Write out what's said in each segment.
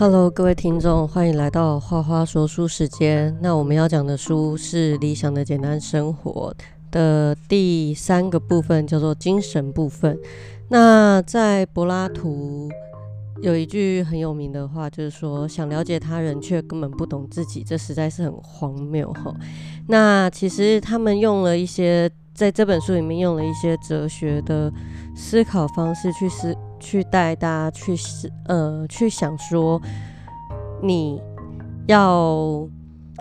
Hello，各位听众，欢迎来到花花说书时间。那我们要讲的书是《理想的简单生活》的第三个部分，叫做精神部分。那在柏拉图有一句很有名的话，就是说想了解他人却根本不懂自己，这实在是很荒谬哈。那其实他们用了一些在这本书里面用了一些哲学的思考方式去思。去带大家去呃去想说，你要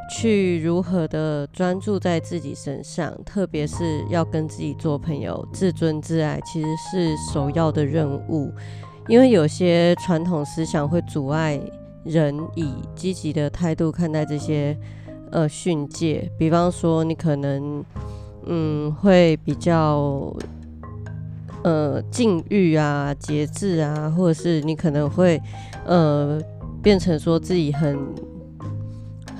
去如何的专注在自己身上，特别是要跟自己做朋友，自尊自爱其实是首要的任务。因为有些传统思想会阻碍人以积极的态度看待这些呃训诫，比方说你可能嗯会比较。呃，禁欲啊，节制啊，或者是你可能会呃变成说自己很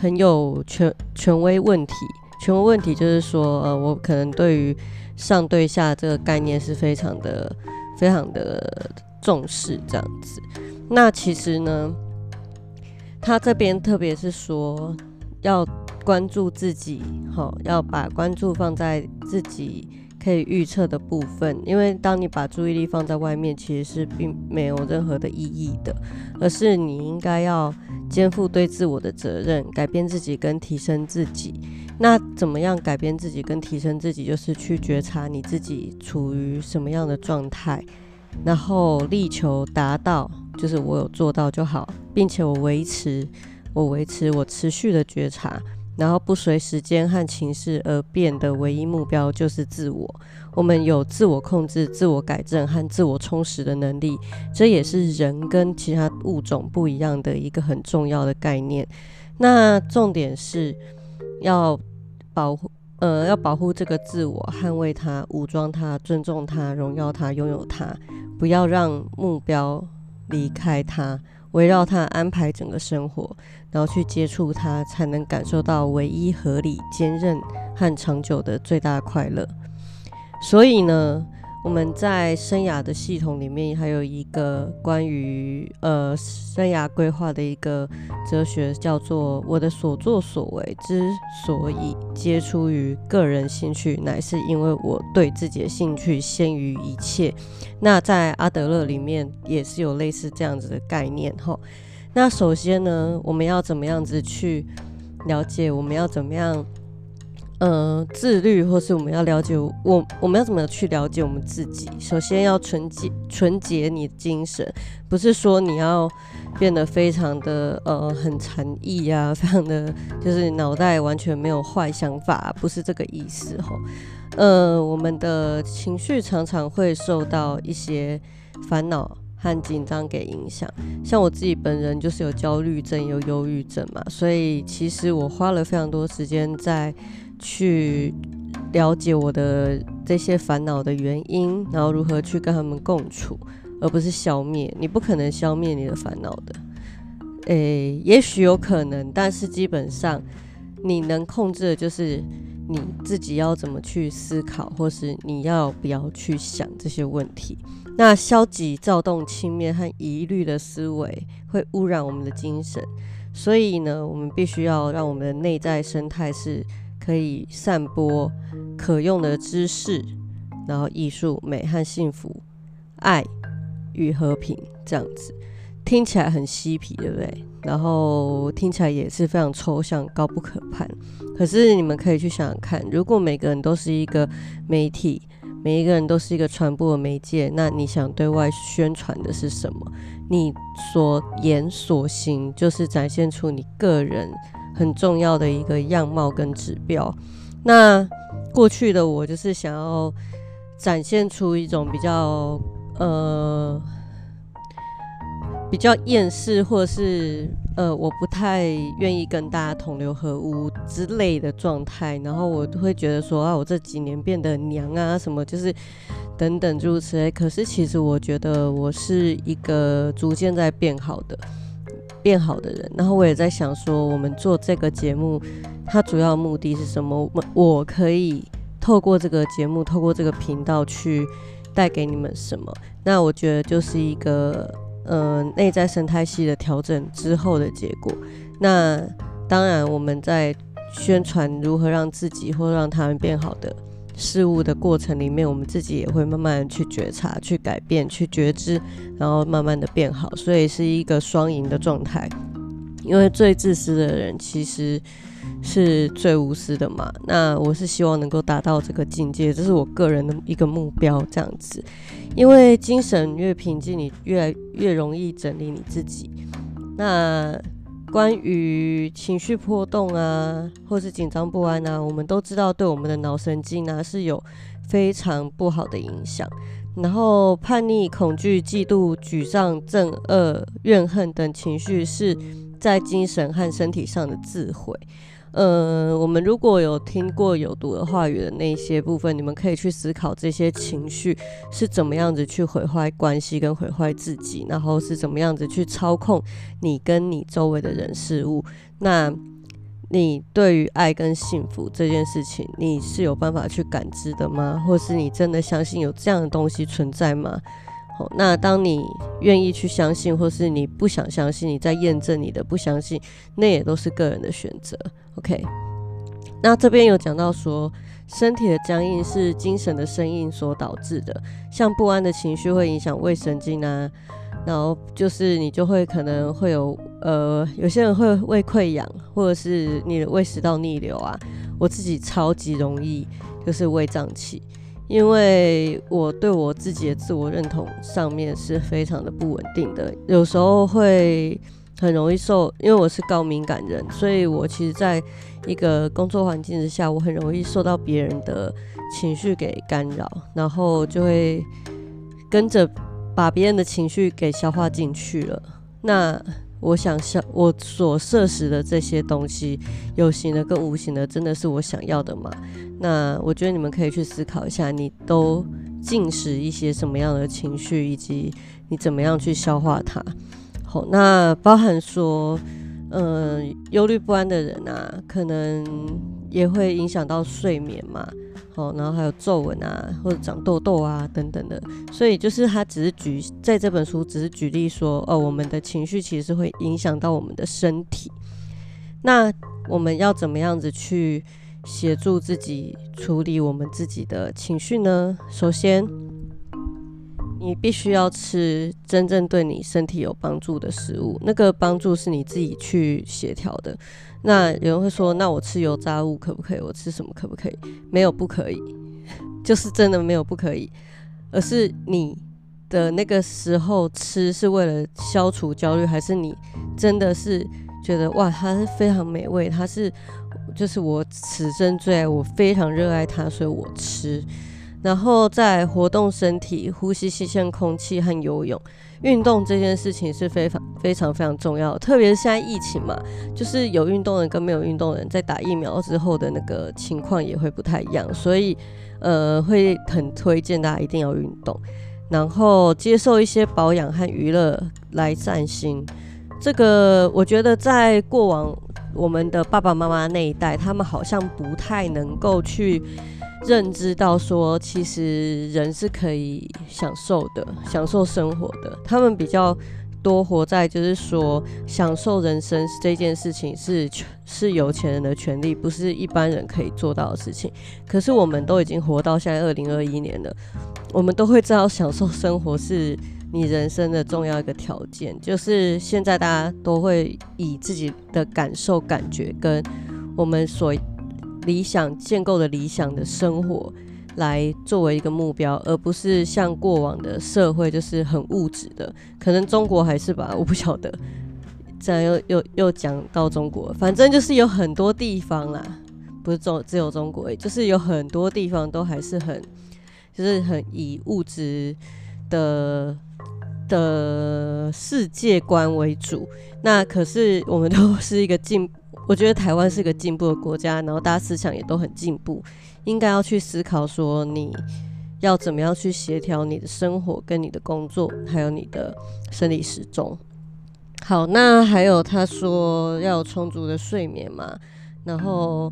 很有权权威问题，权威问题就是说，呃，我可能对于上对下这个概念是非常的非常的重视这样子。那其实呢，他这边特别是说要关注自己，好，要把关注放在自己。可以预测的部分，因为当你把注意力放在外面，其实是并没有任何的意义的，而是你应该要肩负对自我的责任，改变自己跟提升自己。那怎么样改变自己跟提升自己？就是去觉察你自己处于什么样的状态，然后力求达到，就是我有做到就好，并且我维持，我维持我持续的觉察。然后不随时间和情势而变的唯一目标就是自我。我们有自我控制、自我改正和自我充实的能力，这也是人跟其他物种不一样的一个很重要的概念。那重点是要保护，呃，要保护这个自我，捍卫它，武装它，尊重它，荣耀它，拥有它，不要让目标离开它。围绕它安排整个生活，然后去接触它，才能感受到唯一合理、坚韧和长久的最大快乐。所以呢。我们在生涯的系统里面，还有一个关于呃生涯规划的一个哲学，叫做“我的所作所为之所以皆出于个人兴趣，乃是因为我对自己的兴趣先于一切”。那在阿德勒里面也是有类似这样子的概念哈。那首先呢，我们要怎么样子去了解？我们要怎么样？呃，自律，或是我们要了解我，我们要怎么去了解我们自己？首先要纯洁，纯洁你的精神，不是说你要变得非常的呃很禅意啊，非常的就是脑袋完全没有坏想法，不是这个意思哈。呃，我们的情绪常常会受到一些烦恼和紧张给影响，像我自己本人就是有焦虑症，有忧郁症嘛，所以其实我花了非常多时间在。去了解我的这些烦恼的原因，然后如何去跟他们共处，而不是消灭。你不可能消灭你的烦恼的，诶，也许有可能，但是基本上你能控制的就是你自己要怎么去思考，或是你要不要去想这些问题。那消极、躁动、轻蔑和疑虑的思维会污染我们的精神，所以呢，我们必须要让我们的内在生态是。可以散播可用的知识，然后艺术、美和幸福、爱与和平，这样子听起来很嬉皮，对不对？然后听起来也是非常抽象、高不可攀。可是你们可以去想想看，如果每个人都是一个媒体，每一个人都是一个传播的媒介，那你想对外宣传的是什么？你所言所行，就是展现出你个人。很重要的一个样貌跟指标。那过去的我就是想要展现出一种比较呃比较厌世，或者是呃我不太愿意跟大家同流合污之类的状态。然后我会觉得说啊，我这几年变得娘啊，什么就是等等诸如此类。可是其实我觉得我是一个逐渐在变好的。变好的人，然后我也在想说，我们做这个节目，它主要目的是什么？我我可以透过这个节目，透过这个频道去带给你们什么？那我觉得就是一个呃内在生态系的调整之后的结果。那当然，我们在宣传如何让自己或让他们变好的事物的过程里面，我们自己也会慢慢去觉察、去改变、去觉知，然后慢慢的变好。所以是一个双赢的状态。因为最自私的人其实是最无私的嘛。那我是希望能够达到这个境界，这是我个人的一个目标，这样子。因为精神越平静，你越越容易整理你自己。那关于情绪波动啊，或是紧张不安啊，我们都知道对我们的脑神经啊是有非常不好的影响。然后叛逆、恐惧、嫉妒、沮丧、憎恶、怨恨等情绪是在精神和身体上的智慧。呃，我们如果有听过有毒的话语的那些部分，你们可以去思考这些情绪是怎么样子去毁坏关系跟毁坏自己，然后是怎么样子去操控你跟你周围的人事物。那你对于爱跟幸福这件事情，你是有办法去感知的吗？或是你真的相信有这样的东西存在吗？那当你愿意去相信，或是你不想相信，你在验证你的不相信，那也都是个人的选择。OK，那这边有讲到说，身体的僵硬是精神的生硬所导致的，像不安的情绪会影响胃神经啊，然后就是你就会可能会有呃，有些人会胃溃疡，或者是你的胃食道逆流啊，我自己超级容易就是胃胀气，因为我对我自己的自我认同上面是非常的不稳定的，有时候会。很容易受，因为我是高敏感人，所以我其实在一个工作环境之下，我很容易受到别人的情绪给干扰，然后就会跟着把别人的情绪给消化进去了。那我想想，我所摄食的这些东西，有形的跟无形的，真的是我想要的吗？那我觉得你们可以去思考一下，你都进食一些什么样的情绪，以及你怎么样去消化它。好，那包含说，嗯，忧虑不安的人啊，可能也会影响到睡眠嘛。哦，然后还有皱纹啊，或者长痘痘啊等等的。所以就是他只是举在这本书只是举例说，哦，我们的情绪其实会影响到我们的身体。那我们要怎么样子去协助自己处理我们自己的情绪呢？首先。你必须要吃真正对你身体有帮助的食物，那个帮助是你自己去协调的。那有人会说，那我吃油炸物可不可以？我吃什么可不可以？没有不可以，就是真的没有不可以，而是你的那个时候吃是为了消除焦虑，还是你真的是觉得哇，它是非常美味，它是就是我此生最爱，我非常热爱它，所以我吃。然后在活动身体、呼吸新鲜空气和游泳、运动这件事情是非常非常非常重要。特别是现在疫情嘛，就是有运动人跟没有运动人在打疫苗之后的那个情况也会不太一样，所以呃会很推荐大家一定要运动，然后接受一些保养和娱乐来散心。这个我觉得在过往我们的爸爸妈妈那一代，他们好像不太能够去。认知到说，其实人是可以享受的，享受生活的。他们比较多活在就是说，享受人生这件事情是是有钱人的权利，不是一般人可以做到的事情。可是我们都已经活到现在二零二一年了，我们都会知道，享受生活是你人生的重要一个条件。就是现在大家都会以自己的感受、感觉跟我们所。理想建构的理想的生活来作为一个目标，而不是像过往的社会就是很物质的。可能中国还是吧，我不晓得。这样又又又讲到中国，反正就是有很多地方啦，不是中只有中国，就是有很多地方都还是很就是很以物质的的世界观为主。那可是我们都是一个进。我觉得台湾是个进步的国家，然后大家思想也都很进步，应该要去思考说你要怎么样去协调你的生活跟你的工作，还有你的生理时钟。好，那还有他说要有充足的睡眠嘛，然后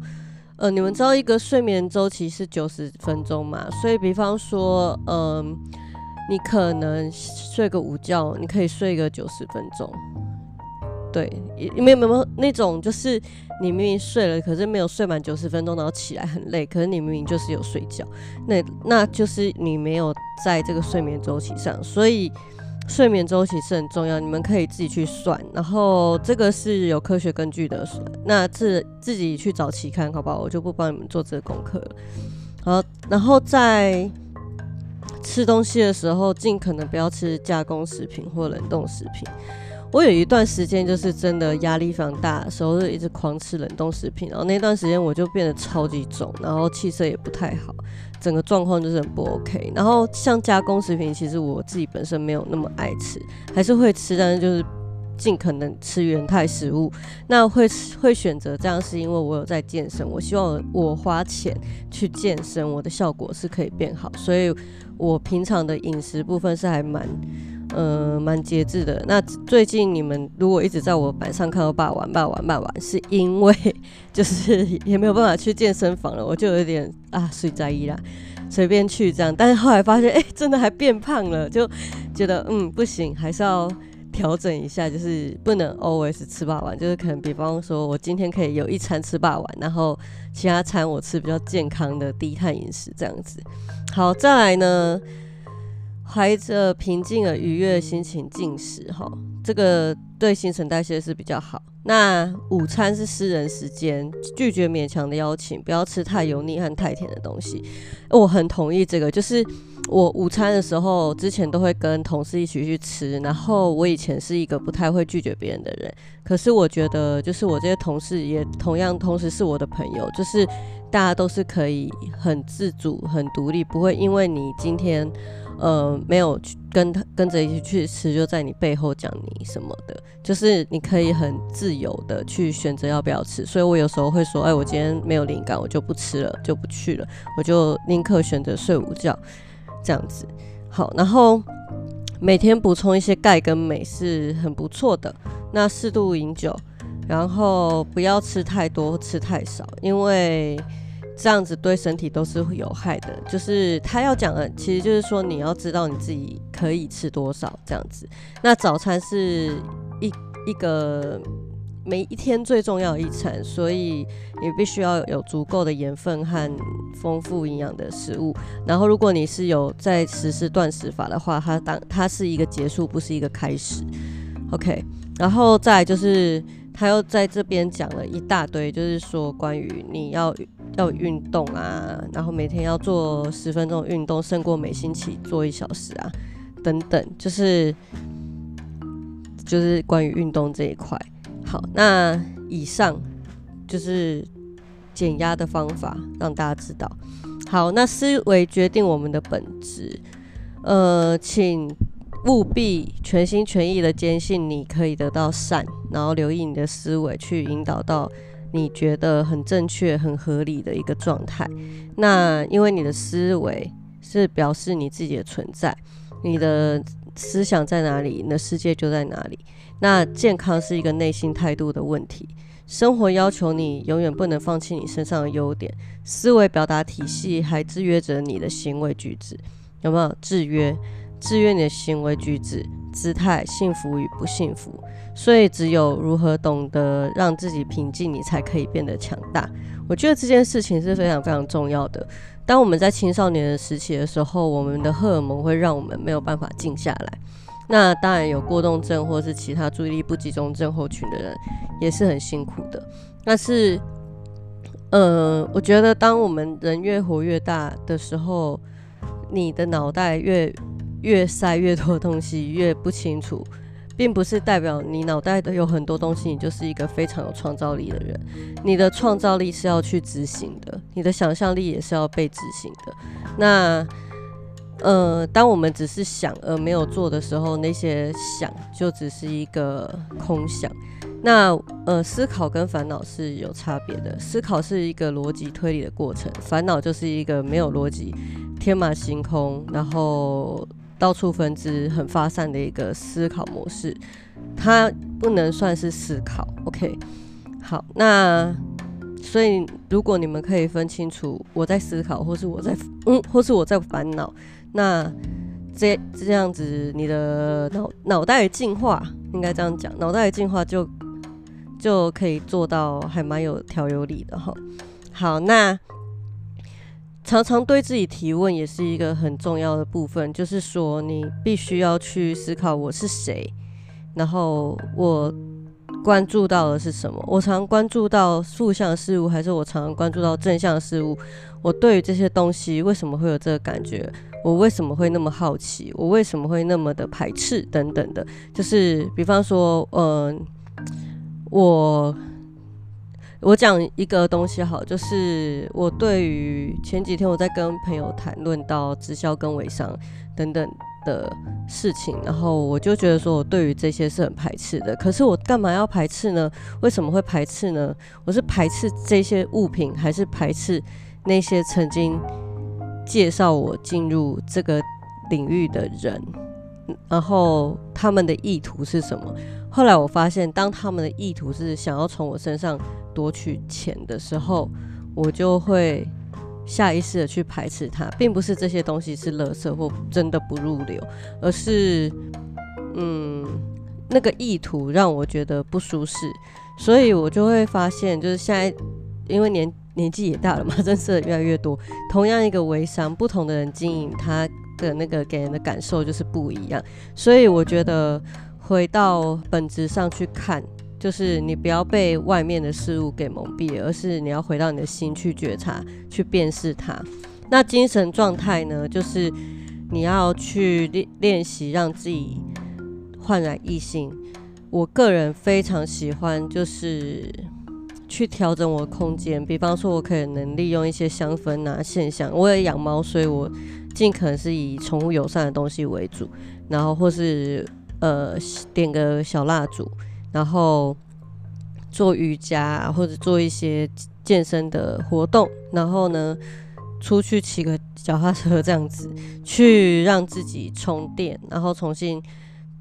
呃，你们知道一个睡眠周期是九十分钟嘛？所以比方说，嗯，你可能睡个午觉，你可以睡个九十分钟。对，没有没有那种，就是你明明睡了，可是没有睡满九十分钟，然后起来很累，可是你明明就是有睡觉，那那就是你没有在这个睡眠周期上，所以睡眠周期是很重要，你们可以自己去算，然后这个是有科学根据的，那自自己去找期刊，好不好？我就不帮你们做这个功课了。好，然后在吃东西的时候，尽可能不要吃加工食品或冷冻食品。我有一段时间就是真的压力非常大的时候，就一直狂吃冷冻食品，然后那段时间我就变得超级肿，然后气色也不太好，整个状况就是很不 OK。然后像加工食品，其实我自己本身没有那么爱吃，还是会吃，但是就是尽可能吃原态食物。那会会选择这样，是因为我有在健身，我希望我花钱去健身，我的效果是可以变好，所以我平常的饮食部分是还蛮。呃，蛮节制的。那最近你们如果一直在我板上看到霸玩霸玩霸玩，是因为就是也没有办法去健身房了，我就有点啊，睡在意啦，随便去这样。但是后来发现，哎，真的还变胖了，就觉得嗯不行，还是要调整一下，就是不能 always 吃霸王，就是可能比方说我今天可以有一餐吃霸王，然后其他餐我吃比较健康的低碳饮食这样子。好，再来呢。怀着平静而愉悦的心情进食，哈，这个对新陈代谢是比较好。那午餐是私人时间，拒绝勉强的邀请，不要吃太油腻和太甜的东西。我很同意这个，就是我午餐的时候，之前都会跟同事一起去吃。然后我以前是一个不太会拒绝别人的人，可是我觉得，就是我这些同事也同样，同时是我的朋友，就是大家都是可以很自主、很独立，不会因为你今天。呃，没有去跟他跟着一起去吃，就在你背后讲你什么的，就是你可以很自由的去选择要不要吃。所以我有时候会说，哎，我今天没有灵感，我就不吃了，就不去了，我就宁可选择睡午觉，这样子。好，然后每天补充一些钙跟镁是很不错的。那适度饮酒，然后不要吃太多，吃太少，因为。这样子对身体都是有害的，就是他要讲的，其实就是说你要知道你自己可以吃多少这样子。那早餐是一一个每一天最重要一餐，所以你必须要有足够的盐分和丰富营养的食物。然后如果你是有在实施断食法的话，它当它是一个结束，不是一个开始。OK，然后再就是他又在这边讲了一大堆，就是说关于你要。要运动啊，然后每天要做十分钟运动，胜过每星期做一小时啊，等等，就是就是关于运动这一块。好，那以上就是减压的方法，让大家知道。好，那思维决定我们的本质。呃，请务必全心全意的坚信你可以得到善，然后留意你的思维去引导到。你觉得很正确、很合理的一个状态，那因为你的思维是表示你自己的存在，你的思想在哪里，你的世界就在哪里。那健康是一个内心态度的问题，生活要求你永远不能放弃你身上的优点，思维表达体系还制约着你的行为举止，有没有制约？制约你的行为举止、姿态、幸福与不幸福。所以，只有如何懂得让自己平静，你才可以变得强大。我觉得这件事情是非常非常重要的。当我们在青少年的时期的时候，我们的荷尔蒙会让我们没有办法静下来。那当然有过动症或是其他注意力不集中症候群的人也是很辛苦的。但是，呃，我觉得当我们人越活越大的时候，你的脑袋越越塞越多东西，越不清楚。并不是代表你脑袋的有很多东西，你就是一个非常有创造力的人。你的创造力是要去执行的，你的想象力也是要被执行的。那，呃，当我们只是想而没有做的时候，那些想就只是一个空想。那，呃，思考跟烦恼是有差别的。思考是一个逻辑推理的过程，烦恼就是一个没有逻辑、天马行空，然后。到处分支很发散的一个思考模式，它不能算是思考。OK，好，那所以如果你们可以分清楚我在思考，或是我在嗯，或是我在烦恼，那这这样子，你的脑脑袋进化应该这样讲，脑袋进化就就可以做到还蛮有条有理的哈。好，那常常对自己提问也是一个很重要的部分，就是说你必须要去思考我是谁，然后我关注到的是什么？我常关注到负向事物，还是我常常关注到正向事物？我对于这些东西为什么会有这个感觉？我为什么会那么好奇？我为什么会那么的排斥？等等的，就是比方说，嗯，我我讲一个东西好，就是我对于前几天我在跟朋友谈论到直销跟微商等等的事情，然后我就觉得说我对于这些是很排斥的。可是我干嘛要排斥呢？为什么会排斥呢？我是排斥这些物品，还是排斥那些曾经？介绍我进入这个领域的人，然后他们的意图是什么？后来我发现，当他们的意图是想要从我身上夺取钱的时候，我就会下意识的去排斥他，并不是这些东西是垃圾或真的不入流，而是嗯，那个意图让我觉得不舒适，所以我就会发现，就是现在因为年。年纪也大了嘛，认识的越来越多。同样一个微商，不同的人经营，他的那个给人的感受就是不一样。所以我觉得回到本质上去看，就是你不要被外面的事物给蒙蔽，而是你要回到你的心去觉察，去辨识它。那精神状态呢，就是你要去练练习，让自己焕然一新。我个人非常喜欢，就是。去调整我的空间，比方说，我可能利用一些香氛啊、现象。我也养猫，所以我尽可能是以宠物友善的东西为主，然后或是呃点个小蜡烛，然后做瑜伽或者做一些健身的活动，然后呢出去骑个脚踏车这样子，去让自己充电，然后重新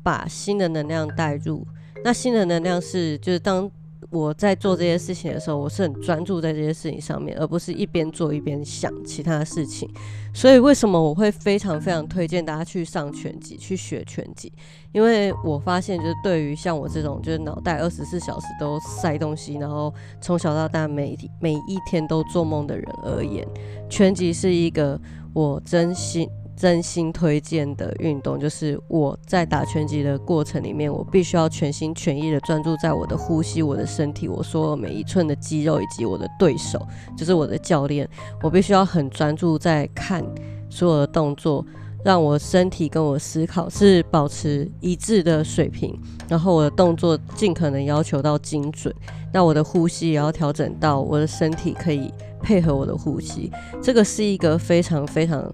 把新的能量带入。那新的能量是就是当。我在做这些事情的时候，我是很专注在这些事情上面，而不是一边做一边想其他事情。所以，为什么我会非常非常推荐大家去上拳击，去学拳击？因为我发现，就是对于像我这种就是脑袋二十四小时都塞东西，然后从小到大每每一天都做梦的人而言，拳击是一个我真心。真心推荐的运动就是我在打拳击的过程里面，我必须要全心全意的专注在我的呼吸、我的身体、我所有每一寸的肌肉以及我的对手，就是我的教练。我必须要很专注在看所有的动作，让我身体跟我思考是保持一致的水平，然后我的动作尽可能要求到精准。那我的呼吸也要调整到我的身体可以配合我的呼吸。这个是一个非常非常。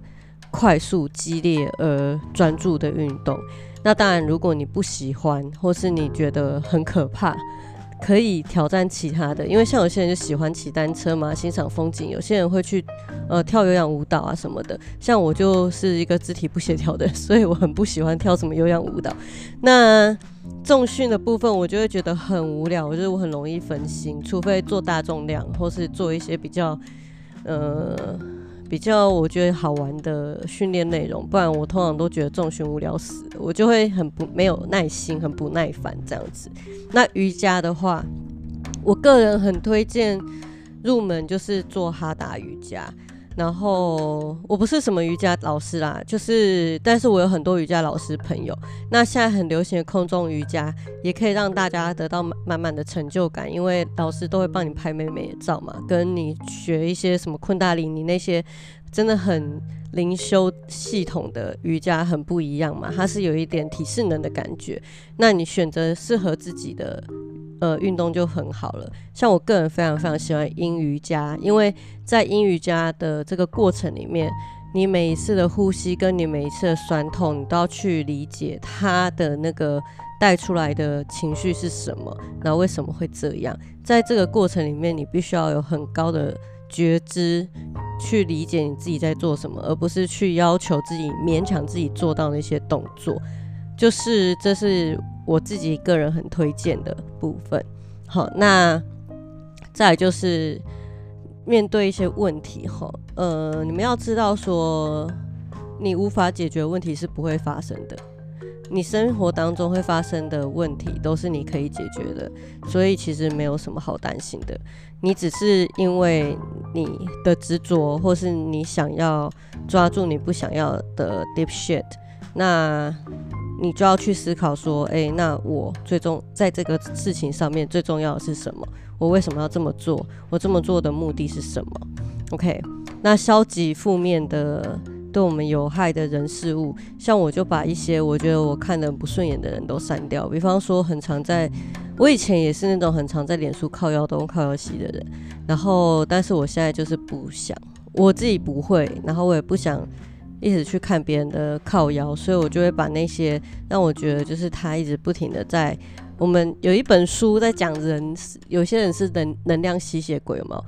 快速、激烈而专注的运动，那当然，如果你不喜欢，或是你觉得很可怕，可以挑战其他的。因为像有些人就喜欢骑单车嘛，欣赏风景；有些人会去呃跳有氧舞蹈啊什么的。像我就是一个肢体不协调的，所以我很不喜欢跳什么有氧舞蹈。那重训的部分，我就会觉得很无聊，我觉得我很容易分心，除非做大重量，或是做一些比较呃。比较我觉得好玩的训练内容，不然我通常都觉得重训无聊死，我就会很不没有耐心，很不耐烦这样子。那瑜伽的话，我个人很推荐入门就是做哈达瑜伽。然后我不是什么瑜伽老师啦，就是，但是我有很多瑜伽老师朋友。那现在很流行的空中瑜伽，也可以让大家得到满满的成就感，因为老师都会帮你拍美美的照嘛。跟你学一些什么昆达里尼那些，真的很灵修系统的瑜伽很不一样嘛，它是有一点体适能的感觉。那你选择适合自己的。呃，运动就很好了。像我个人非常非常喜欢阴瑜伽，因为在阴瑜伽的这个过程里面，你每一次的呼吸跟你每一次的酸痛，你都要去理解它的那个带出来的情绪是什么，然后为什么会这样。在这个过程里面，你必须要有很高的觉知，去理解你自己在做什么，而不是去要求自己勉强自己做到那些动作。就是这是。我自己个人很推荐的部分，好，那再就是面对一些问题哈，呃，你们要知道说，你无法解决问题是不会发生的。你生活当中会发生的问题都是你可以解决的，所以其实没有什么好担心的。你只是因为你的执着，或是你想要抓住你不想要的 deep shit，那你就要去思考说，哎，那我最终在这个事情上面最重要的是什么？我为什么要这么做？我这么做的目的是什么？OK，那消极负面的。对我们有害的人事物，像我就把一些我觉得我看的不顺眼的人都删掉。比方说，很常在，我以前也是那种很常在脸书靠腰东靠腰西的人，然后，但是我现在就是不想，我自己不会，然后我也不想一直去看别人的靠腰，所以我就会把那些让我觉得就是他一直不停的在，我们有一本书在讲人，有些人是能能量吸血鬼嘛。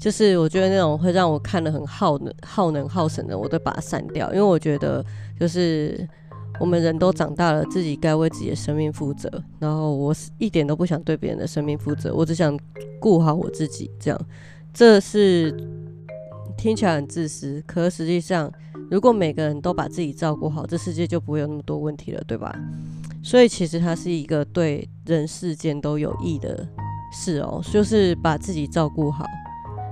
就是我觉得那种会让我看的很耗能、耗能、耗神的，我都把它删掉，因为我觉得就是我们人都长大了，自己该为自己的生命负责。然后我一点都不想对别人的生命负责，我只想顾好我自己。这样，这是听起来很自私，可实际上，如果每个人都把自己照顾好，这世界就不会有那么多问题了，对吧？所以其实它是一个对人世间都有益的事哦，就是把自己照顾好。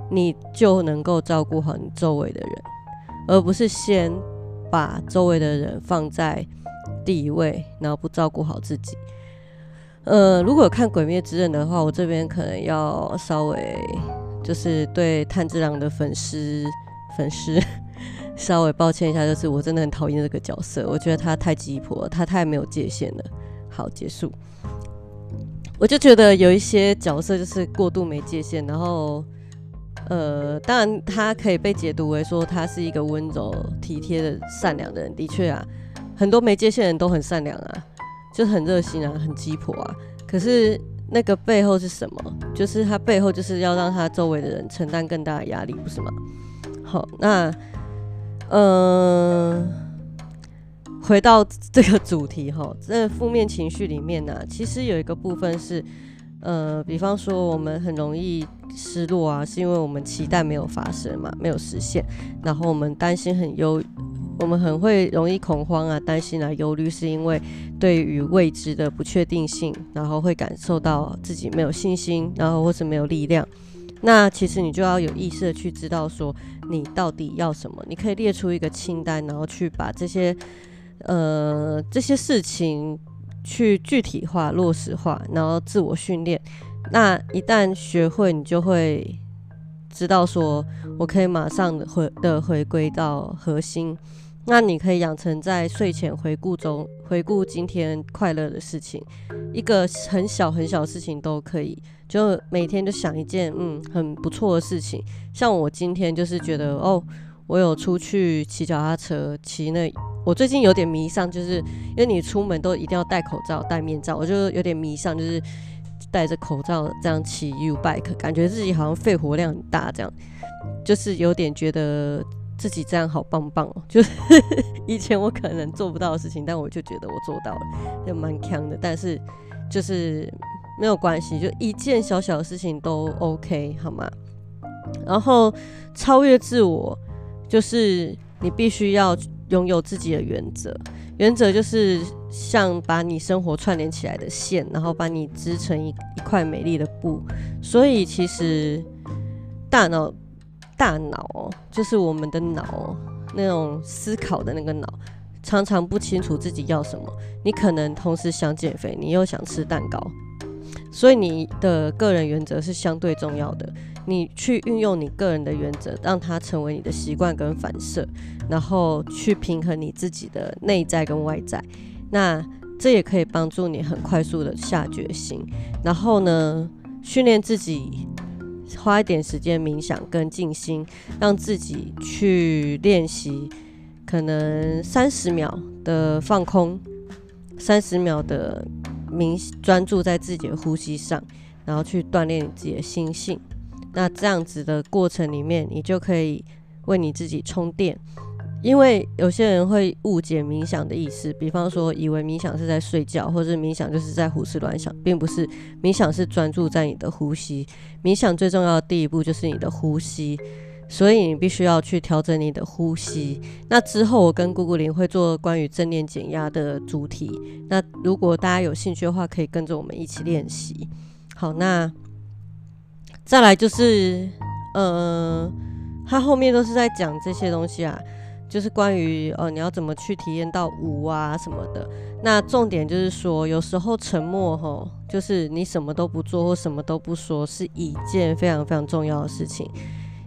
你就能够照顾好你周围的人，而不是先把周围的人放在第一位，然后不照顾好自己。呃，如果看《鬼灭之刃》的话，我这边可能要稍微就是对炭治郎的粉丝粉丝 稍微抱歉一下，就是我真的很讨厌这个角色，我觉得他太鸡婆，他太没有界限了。好，结束。我就觉得有一些角色就是过度没界限，然后。呃，当然，他可以被解读为说他是一个温柔、体贴的、善良的人。的确啊，很多没界限人都很善良啊，就很热心啊，很鸡婆啊。可是那个背后是什么？就是他背后就是要让他周围的人承担更大的压力，不是吗？好，那嗯，回到这个主题哈，在负面情绪里面呢，其实有一个部分是。呃，比方说我们很容易失落啊，是因为我们期待没有发生嘛，没有实现，然后我们担心很忧，我们很会容易恐慌啊，担心啊，忧虑，是因为对于未知的不确定性，然后会感受到自己没有信心，然后或是没有力量。那其实你就要有意识的去知道说你到底要什么，你可以列出一个清单，然后去把这些呃这些事情。去具体化、落实化，然后自我训练。那一旦学会，你就会知道说，我可以马上回的回归到核心。那你可以养成在睡前回顾中回顾今天快乐的事情，一个很小很小的事情都可以，就每天就想一件嗯很不错的事情。像我今天就是觉得哦，我有出去骑脚踏车，骑那。我最近有点迷上，就是因为你出门都一定要戴口罩、戴面罩，我就有点迷上，就是戴着口罩这样骑 U bike，感觉自己好像肺活量很大，这样就是有点觉得自己这样好棒棒哦。就是 以前我可能做不到的事情，但我就觉得我做到了，就蛮强的。但是就是没有关系，就一件小小的事情都 OK 好吗？然后超越自我，就是你必须要。拥有自己的原则，原则就是像把你生活串联起来的线，然后把你织成一一块美丽的布。所以其实大脑，大脑就是我们的脑，那种思考的那个脑，常常不清楚自己要什么。你可能同时想减肥，你又想吃蛋糕，所以你的个人原则是相对重要的。你去运用你个人的原则，让它成为你的习惯跟反射，然后去平衡你自己的内在跟外在。那这也可以帮助你很快速的下决心。然后呢，训练自己花一点时间冥想跟静心，让自己去练习，可能三十秒的放空，三十秒的冥专注在自己的呼吸上，然后去锻炼你自己的心性。那这样子的过程里面，你就可以为你自己充电，因为有些人会误解冥想的意思，比方说以为冥想是在睡觉，或者冥想就是在胡思乱想，并不是。冥想是专注在你的呼吸，冥想最重要的第一步就是你的呼吸，所以你必须要去调整你的呼吸。那之后我跟姑姑林会做关于正念减压的主题。那如果大家有兴趣的话，可以跟着我们一起练习。好，那再来就是，呃，他后面都是在讲这些东西啊，就是关于呃你要怎么去体验到无啊什么的。那重点就是说，有时候沉默吼，就是你什么都不做或什么都不说，是一件非常非常重要的事情。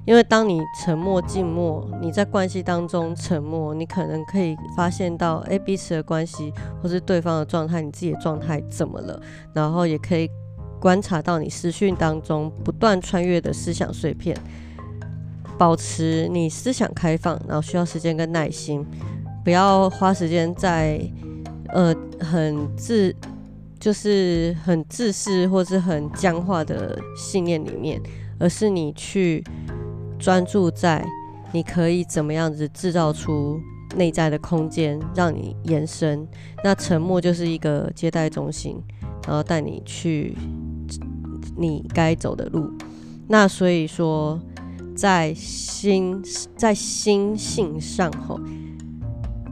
因为当你沉默、静默，你在关系当中沉默，你可能可以发现到，哎，彼此的关系或是对方的状态，你自己的状态怎么了？然后也可以观察到你思绪当中不断穿越的思想碎片。保持你思想开放，然后需要时间跟耐心，不要花时间在呃很自就是很自私或是很僵化的信念里面，而是你去。专注在你可以怎么样子制造出内在的空间，让你延伸。那沉默就是一个接待中心，然后带你去你该走的路。那所以说，在心在心性上吼，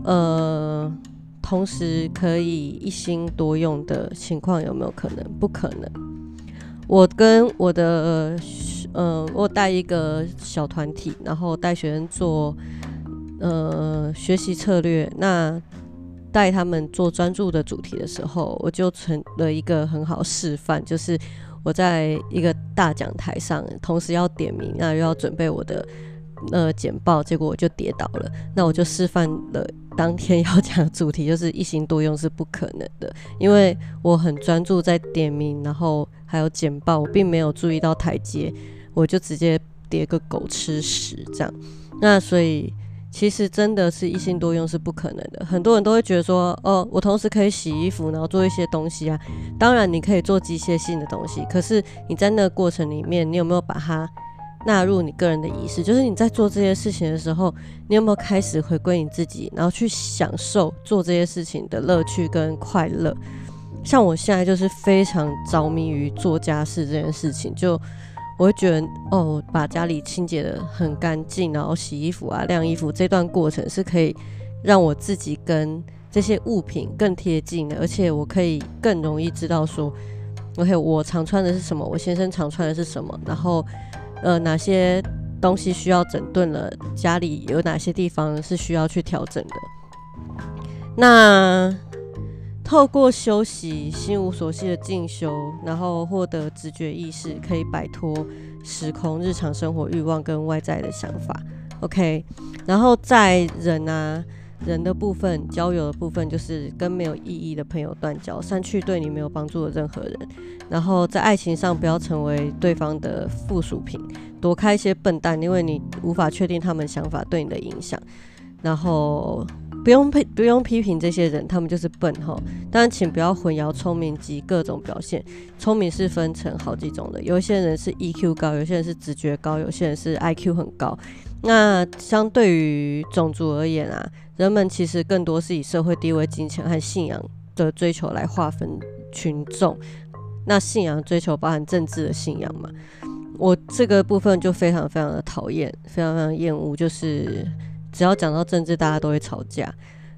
呃，同时可以一心多用的情况有没有可能？不可能。我跟我的。嗯，我带一个小团体，然后带学生做呃学习策略。那带他们做专注的主题的时候，我就成了一个很好示范，就是我在一个大讲台上，同时要点名，那又要准备我的呃简报，结果我就跌倒了。那我就示范了当天要讲的主题，就是一心多用是不可能的，因为我很专注在点名，然后还有简报，我并没有注意到台阶。我就直接叠个狗吃屎这样，那所以其实真的是一心多用是不可能的。很多人都会觉得说，哦，我同时可以洗衣服，然后做一些东西啊。当然你可以做机械性的东西，可是你在那个过程里面，你有没有把它纳入你个人的仪式？就是你在做这些事情的时候，你有没有开始回归你自己，然后去享受做这些事情的乐趣跟快乐？像我现在就是非常着迷于做家事这件事情，就。我会觉得哦，把家里清洁的很干净，然后洗衣服啊、晾衣服这段过程是可以让我自己跟这些物品更贴近的，而且我可以更容易知道说，OK，我常穿的是什么，我先生常穿的是什么，然后呃哪些东西需要整顿了，家里有哪些地方是需要去调整的。那透过休息、心无所系的进修，然后获得直觉意识，可以摆脱时空日常生活欲望跟外在的想法。OK，然后在人啊人的部分，交友的部分，就是跟没有意义的朋友断交，删去对你没有帮助的任何人。然后在爱情上，不要成为对方的附属品，躲开一些笨蛋，因为你无法确定他们想法对你的影响。然后。不用批不用批评这些人，他们就是笨哈。但，请不要混淆聪明及各种表现。聪明是分成好几种的，有些人是 EQ 高，有些人是直觉高，有些人是 IQ 很高。那相对于种族而言啊，人们其实更多是以社会地位、金钱和信仰的追求来划分群众。那信仰追求包含政治的信仰嘛？我这个部分就非常非常的讨厌，非常非常厌恶，就是。只要讲到政治，大家都会吵架，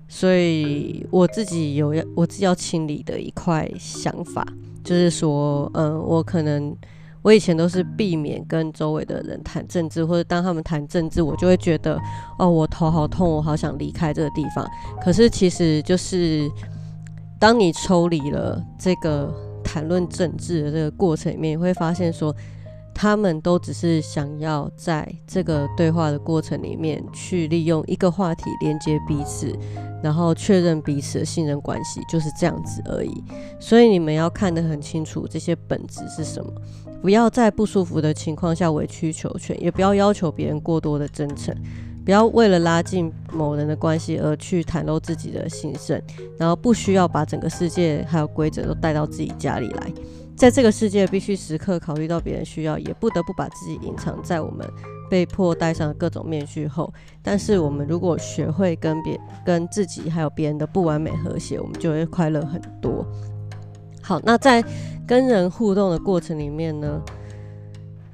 所以我自己有要我自己要清理的一块想法，就是说，嗯，我可能我以前都是避免跟周围的人谈政治，或者当他们谈政治，我就会觉得，哦，我头好痛，我好想离开这个地方。可是其实就是当你抽离了这个谈论政治的这个过程里面，你会发现说。他们都只是想要在这个对话的过程里面，去利用一个话题连接彼此，然后确认彼此的信任关系，就是这样子而已。所以你们要看得很清楚，这些本质是什么。不要在不舒服的情况下委曲求全，也不要要求别人过多的真诚，不要为了拉近某人的关系而去袒露自己的心声，然后不需要把整个世界还有规则都带到自己家里来。在这个世界，必须时刻考虑到别人需要，也不得不把自己隐藏在我们被迫戴上各种面具后。但是，我们如果学会跟别、跟自己还有别人的不完美和谐，我们就会快乐很多。好，那在跟人互动的过程里面呢，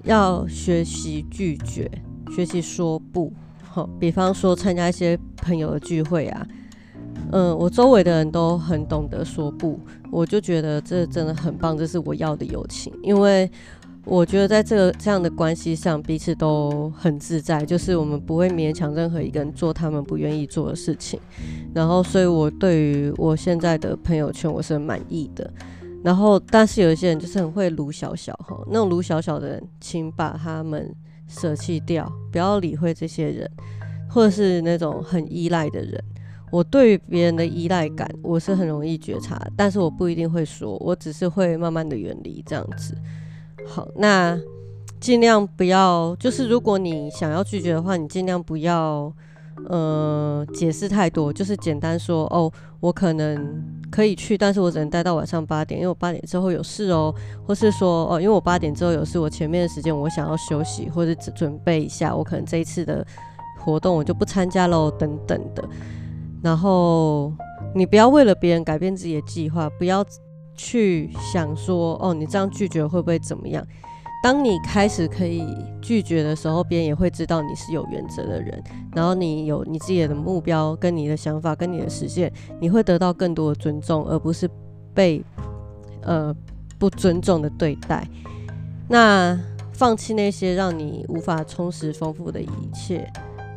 要学习拒绝。学习说不。好，比方说参加一些朋友的聚会啊，嗯，我周围的人都很懂得说不，我就觉得这真的很棒，这是我要的友情，因为。我觉得在这个这样的关系上，彼此都很自在，就是我们不会勉强任何一个人做他们不愿意做的事情。然后，所以我对于我现在的朋友圈，我是很满意的。然后，但是有一些人就是很会撸小小哈，那种撸小小的人，请把他们舍弃掉，不要理会这些人，或者是那种很依赖的人。我对于别人的依赖感，我是很容易觉察，但是我不一定会说，我只是会慢慢的远离这样子。好，那尽量不要，就是如果你想要拒绝的话，你尽量不要，呃，解释太多，就是简单说，哦，我可能可以去，但是我只能待到晚上八点，因为我八点之后有事哦，或是说，哦，因为我八点之后有事，我前面的时间我想要休息或者准准备一下，我可能这一次的活动我就不参加喽，等等的。然后你不要为了别人改变自己的计划，不要。去想说哦，你这样拒绝会不会怎么样？当你开始可以拒绝的时候，别人也会知道你是有原则的人，然后你有你自己的目标、跟你的想法、跟你的实现，你会得到更多的尊重，而不是被呃不尊重的对待。那放弃那些让你无法充实丰富的一切，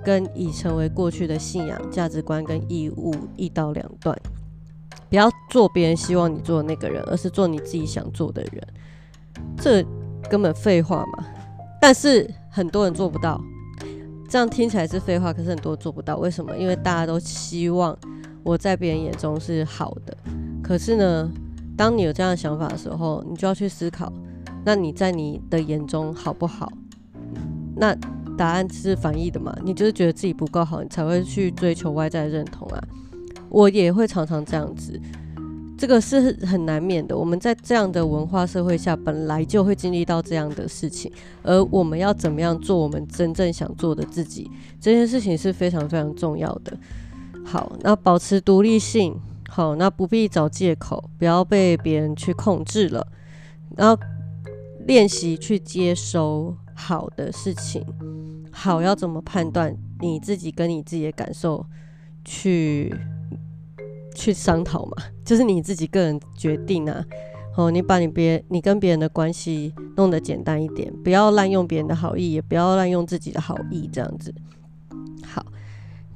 跟已成为过去的信仰、价值观跟义务一刀两断。不要做别人希望你做的那个人，而是做你自己想做的人。这根本废话嘛！但是很多人做不到，这样听起来是废话，可是很多做不到。为什么？因为大家都希望我在别人眼中是好的。可是呢，当你有这样的想法的时候，你就要去思考：那你在你的眼中好不好？那答案是反义的嘛？你就是觉得自己不够好，你才会去追求外在认同啊。我也会常常这样子，这个是很难免的。我们在这样的文化社会下，本来就会经历到这样的事情。而我们要怎么样做我们真正想做的自己，这件事情是非常非常重要的。好，那保持独立性，好，那不必找借口，不要被别人去控制了。然后练习去接收好的事情，好要怎么判断？你自己跟你自己的感受去。去商讨嘛，就是你自己个人决定啊。哦，你把你别你跟别人的关系弄得简单一点，不要滥用别人的好意，也不要滥用自己的好意，这样子。好，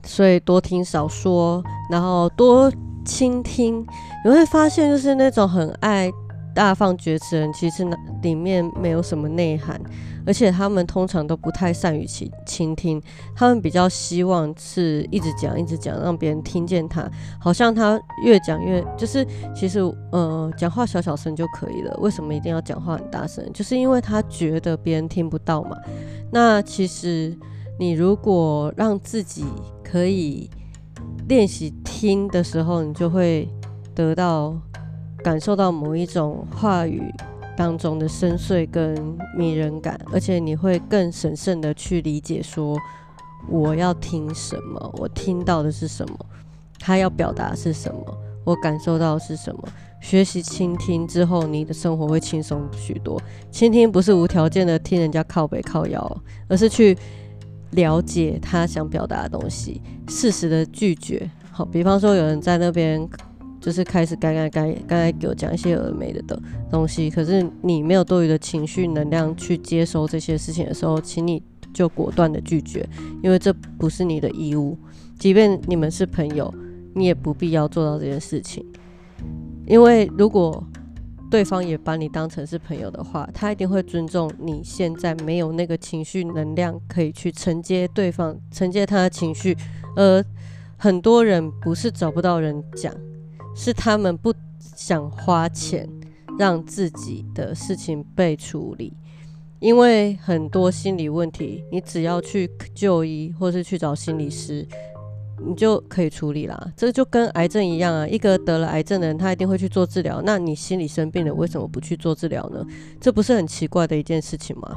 所以多听少说，然后多倾听，你会发现就是那种很爱。大放厥词人其实那里面没有什么内涵，而且他们通常都不太善于倾倾听，他们比较希望是一直讲一直讲，让别人听见他，好像他越讲越就是其实呃讲话小小声就可以了，为什么一定要讲话很大声？就是因为他觉得别人听不到嘛。那其实你如果让自己可以练习听的时候，你就会得到。感受到某一种话语当中的深邃跟迷人感，而且你会更审慎的去理解说我要听什么，我听到的是什么，他要表达是什么，我感受到是什么。学习倾听之后，你的生活会轻松许多。倾听不是无条件的听人家靠北靠腰，而是去了解他想表达的东西，适时的拒绝。好，比方说有人在那边。就是开始该该该该给我讲一些有的没的的东西，可是你没有多余的情绪能量去接收这些事情的时候，请你就果断的拒绝，因为这不是你的义务。即便你们是朋友，你也不必要做到这件事情。因为如果对方也把你当成是朋友的话，他一定会尊重你现在没有那个情绪能量可以去承接对方承接他的情绪，而很多人不是找不到人讲。是他们不想花钱让自己的事情被处理，因为很多心理问题，你只要去就医或是去找心理师，你就可以处理啦。这就跟癌症一样啊，一个得了癌症的人，他一定会去做治疗。那你心理生病了，为什么不去做治疗呢？这不是很奇怪的一件事情吗？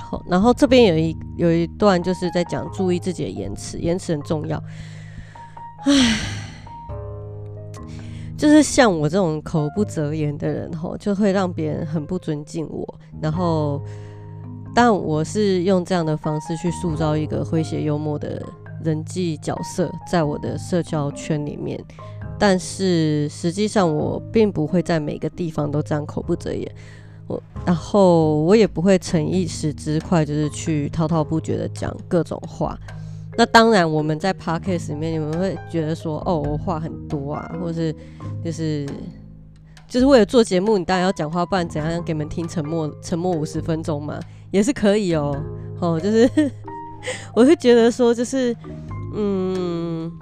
好，然后这边有一有一段就是在讲注意自己的言辞，言辞很重要。唉。就是像我这种口不择言的人吼，就会让别人很不尊敬我，然后但我是用这样的方式去塑造一个诙谐幽默的人际角色，在我的社交圈里面。但是实际上，我并不会在每个地方都这样口不择言。我，然后我也不会逞一时之快，就是去滔滔不绝的讲各种话。那当然，我们在 podcast 里面，你们会觉得说，哦，我话很多啊，或者是就是就是为了做节目，你当然要讲话，不然怎样给你们听沉默沉默五十分钟嘛，也是可以哦。哦，就是我会觉得说，就是嗯。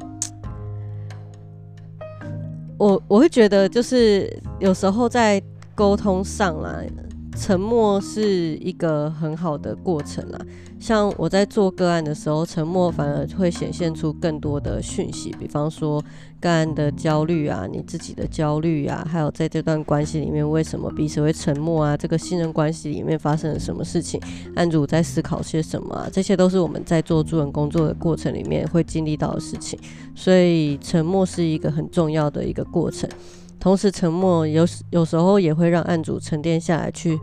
我我会觉得，就是有时候在沟通上啦，沉默是一个很好的过程啦。像我在做个案的时候，沉默反而会显现出更多的讯息，比方说个案的焦虑啊，你自己的焦虑啊，还有在这段关系里面为什么彼此会沉默啊，这个信任关系里面发生了什么事情，案主在思考些什么啊，这些都是我们在做助人工作的过程里面会经历到的事情，所以沉默是一个很重要的一个过程。同时，沉默有有时候也会让案主沉淀下来去。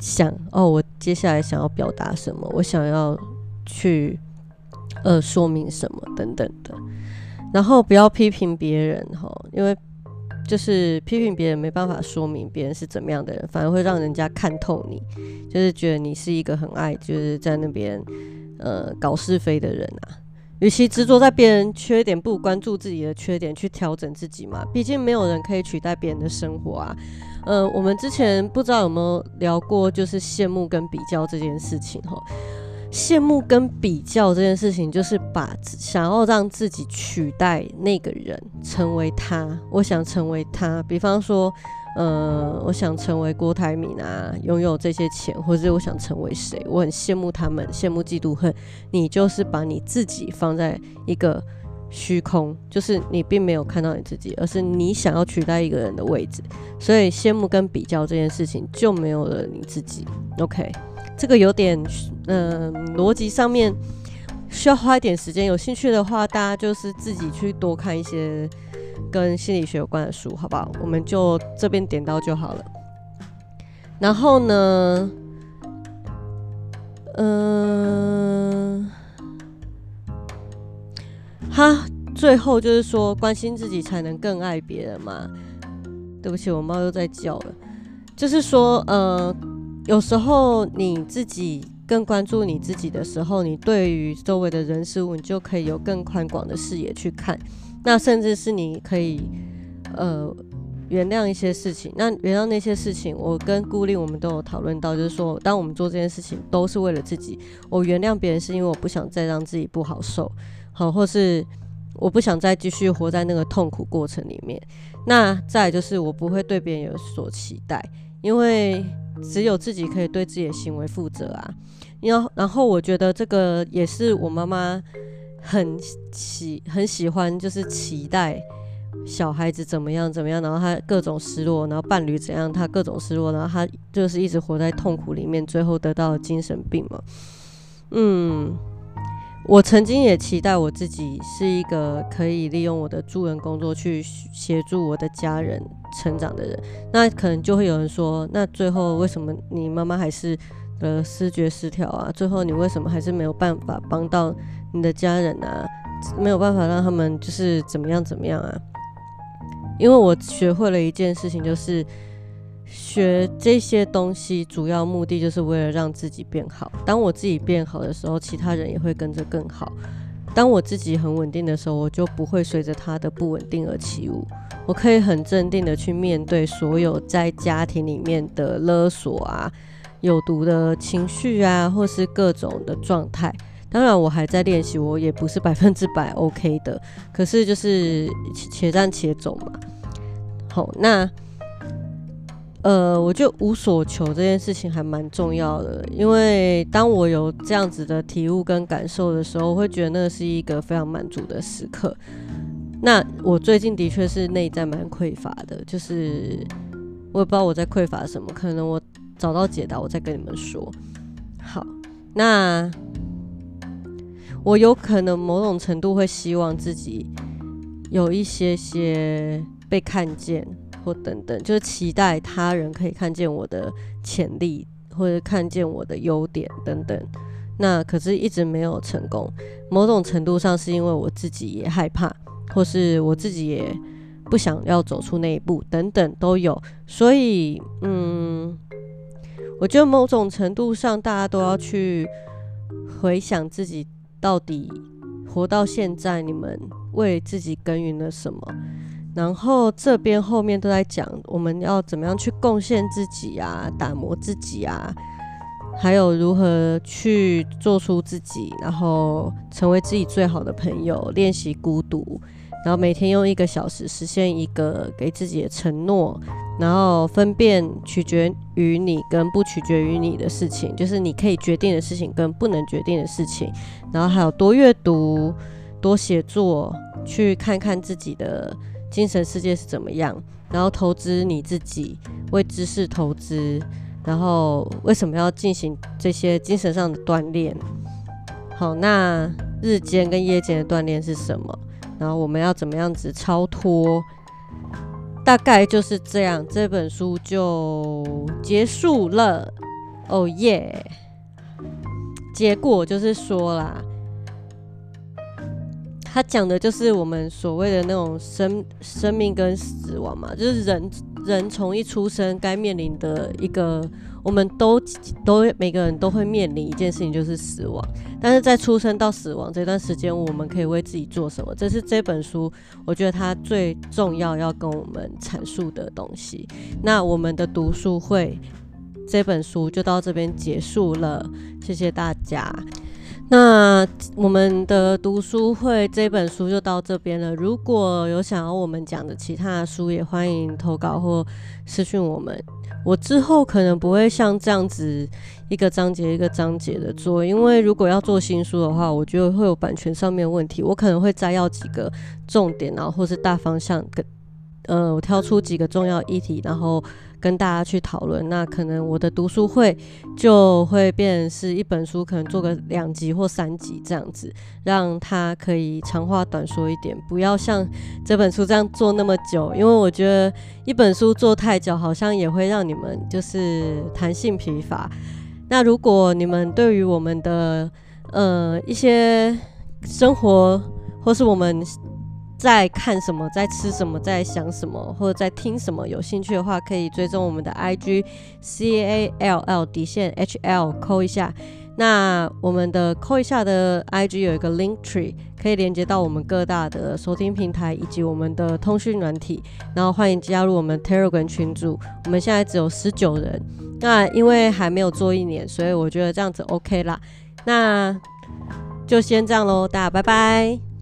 想哦，我接下来想要表达什么？我想要去呃说明什么等等的。然后不要批评别人哈，因为就是批评别人没办法说明别人是怎么样的人，反而会让人家看透你，就是觉得你是一个很爱就是在那边呃搞是非的人啊。与其执着在别人缺点，不关注自己的缺点去调整自己嘛。毕竟没有人可以取代别人的生活啊。呃，我们之前不知道有没有聊过，就是羡慕跟比较这件事情哈。羡慕跟比较这件事情，就是把想要让自己取代那个人，成为他。我想成为他，比方说，呃，我想成为郭台铭啊，拥有这些钱，或者我想成为谁，我很羡慕他们，羡慕嫉妒恨。你就是把你自己放在一个。虚空就是你并没有看到你自己，而是你想要取代一个人的位置，所以羡慕跟比较这件事情就没有了你自己。OK，这个有点嗯逻辑上面需要花一点时间，有兴趣的话，大家就是自己去多看一些跟心理学有关的书，好不好？我们就这边点到就好了。然后呢，嗯。他最后就是说，关心自己才能更爱别人嘛。对不起，我猫又在叫了。就是说，呃，有时候你自己更关注你自己的时候，你对于周围的人事物，你就可以有更宽广的视野去看。那甚至是你可以，呃，原谅一些事情。那原谅那些事情，我跟顾立我们都有讨论到，就是说，当我们做这件事情都是为了自己。我原谅别人是因为我不想再让自己不好受。好，或是我不想再继续活在那个痛苦过程里面。那再就是我不会对别人有所期待，因为只有自己可以对自己的行为负责啊。然后然后我觉得这个也是我妈妈很喜很喜欢，就是期待小孩子怎么样怎么样，然后他各种失落，然后伴侣怎样，他各种失落，然后他就是一直活在痛苦里面，最后得到精神病嘛。嗯。我曾经也期待我自己是一个可以利用我的助人工作去协助我的家人成长的人。那可能就会有人说，那最后为什么你妈妈还是呃视觉失调啊？最后你为什么还是没有办法帮到你的家人啊？没有办法让他们就是怎么样怎么样啊？因为我学会了一件事情，就是。学这些东西主要目的就是为了让自己变好。当我自己变好的时候，其他人也会跟着更好。当我自己很稳定的时候，我就不会随着他的不稳定而起舞。我可以很镇定的去面对所有在家庭里面的勒索啊、有毒的情绪啊，或是各种的状态。当然，我还在练习，我也不是百分之百 OK 的。可是就是且战且走嘛。好，那。呃，我就无所求这件事情还蛮重要的，因为当我有这样子的体悟跟感受的时候，我会觉得那是一个非常满足的时刻。那我最近的确是内在蛮匮乏的，就是我也不知道我在匮乏什么，可能我找到解答，我再跟你们说。好，那我有可能某种程度会希望自己有一些些被看见。或等等，就是期待他人可以看见我的潜力，或者看见我的优点等等。那可是一直没有成功，某种程度上是因为我自己也害怕，或是我自己也不想要走出那一步，等等都有。所以，嗯，我觉得某种程度上，大家都要去回想自己到底活到现在，你们为自己耕耘了什么。然后这边后面都在讲我们要怎么样去贡献自己啊，打磨自己啊。还有如何去做出自己，然后成为自己最好的朋友，练习孤独，然后每天用一个小时实现一个给自己的承诺，然后分辨取决于你跟不取决于你的事情，就是你可以决定的事情跟不能决定的事情，然后还有多阅读、多写作，去看看自己的精神世界是怎么样，然后投资你自己，为知识投资。然后为什么要进行这些精神上的锻炼？好，那日间跟夜间的锻炼是什么？然后我们要怎么样子超脱？大概就是这样，这本书就结束了。哦耶！结果就是说啦，他讲的就是我们所谓的那种生生命跟死亡嘛，就是人。人从一出生该面临的一个，我们都都每个人都会面临一件事情，就是死亡。但是在出生到死亡这段时间，我们可以为自己做什么？这是这本书我觉得它最重要要跟我们阐述的东西。那我们的读书会这本书就到这边结束了，谢谢大家。那我们的读书会这本书就到这边了。如果有想要我们讲的其他的书，也欢迎投稿或私讯我们。我之后可能不会像这样子一个章节一个章节的做，因为如果要做新书的话，我觉得会有版权上面问题。我可能会摘要几个重点，然后或是大方向，跟呃，我挑出几个重要议题，然后。跟大家去讨论，那可能我的读书会就会变是一本书，可能做个两集或三集这样子，让它可以长话短说一点，不要像这本书这样做那么久，因为我觉得一本书做太久，好像也会让你们就是弹性疲乏。那如果你们对于我们的呃一些生活，或是我们。在看什么，在吃什么，在想什么，或者在听什么？有兴趣的话，可以追踪我们的 IG C A L L 底线 H L 扣一下。那我们的扣一下的 IG 有一个 Link Tree，可以连接到我们各大的收听平台以及我们的通讯软体。然后欢迎加入我们 Telegram 群组。我们现在只有十九人。那因为还没有做一年，所以我觉得这样子 OK 啦。那就先这样喽，大家拜拜。